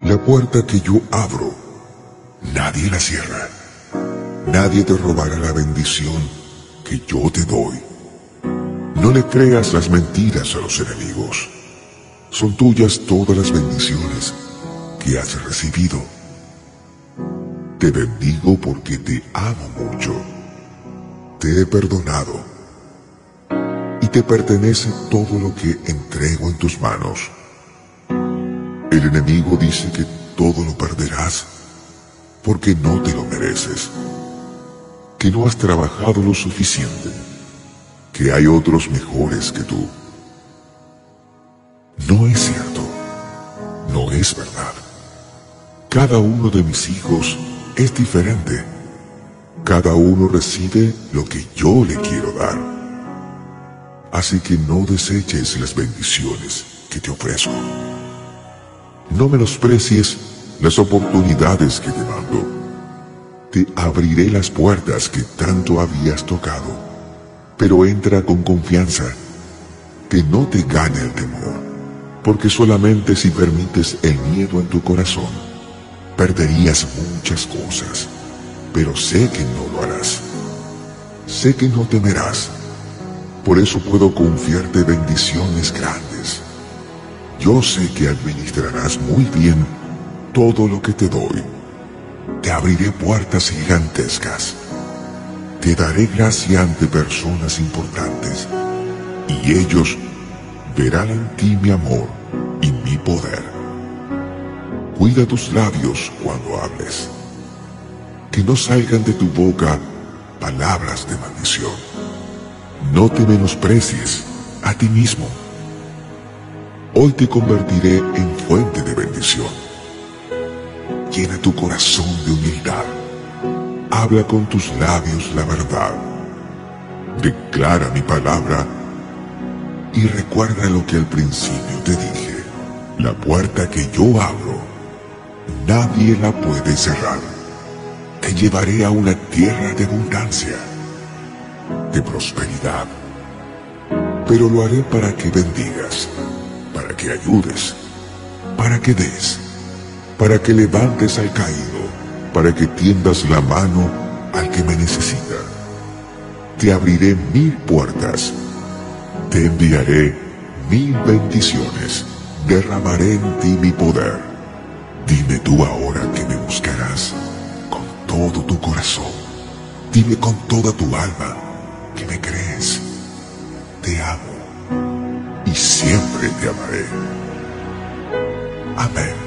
La puerta que yo abro, nadie la cierra. Nadie te robará la bendición que yo te doy. No le creas las mentiras a los enemigos. Son tuyas todas las bendiciones que has recibido. Te bendigo porque te amo mucho. Te he perdonado. Y te pertenece todo lo que entrego en tus manos. El enemigo dice que todo lo perderás porque no te lo mereces, que no has trabajado lo suficiente, que hay otros mejores que tú. No es cierto, no es verdad. Cada uno de mis hijos es diferente. Cada uno recibe lo que yo le quiero dar. Así que no deseches las bendiciones que te ofrezco. No menosprecies las oportunidades que te mando. Te abriré las puertas que tanto habías tocado, pero entra con confianza, que no te gane el temor, porque solamente si permites el miedo en tu corazón, perderías muchas cosas, pero sé que no lo harás. Sé que no temerás, por eso puedo confiarte bendiciones grandes yo sé que administrarás muy bien todo lo que te doy. Te abriré puertas gigantescas. Te daré gracia ante personas importantes. Y ellos verán en ti mi amor y mi poder. Cuida tus labios cuando hables. Que no salgan de tu boca palabras de maldición. No te menosprecies a ti mismo Hoy te convertiré en fuente de bendición. Llena tu corazón de humildad. Habla con tus labios la verdad. Declara mi palabra y recuerda lo que al principio te dije. La puerta que yo abro, nadie la puede cerrar. Te llevaré a una tierra de abundancia, de prosperidad, pero lo haré para que bendigas que ayudes, para que des, para que levantes al caído, para que tiendas la mano al que me necesita. Te abriré mil puertas, te enviaré mil bendiciones, derramaré en ti mi poder. Dime tú ahora que me buscarás con todo tu corazón. Dime con toda tu alma que me crees. Te amo siempre te amaré. Amén.